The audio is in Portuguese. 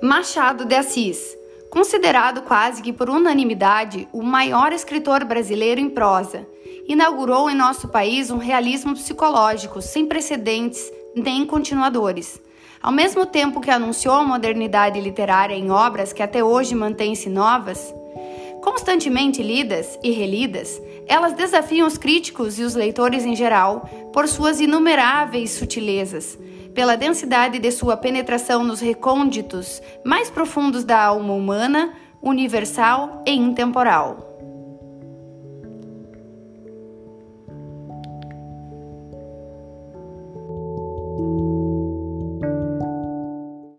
Machado de Assis, considerado quase que por unanimidade o maior escritor brasileiro em prosa, inaugurou em nosso país um realismo psicológico sem precedentes nem continuadores. Ao mesmo tempo que anunciou a modernidade literária em obras que até hoje mantêm-se novas, constantemente lidas e relidas, elas desafiam os críticos e os leitores em geral por suas inumeráveis sutilezas, pela densidade de sua penetração nos recônditos mais profundos da alma humana, universal e intemporal.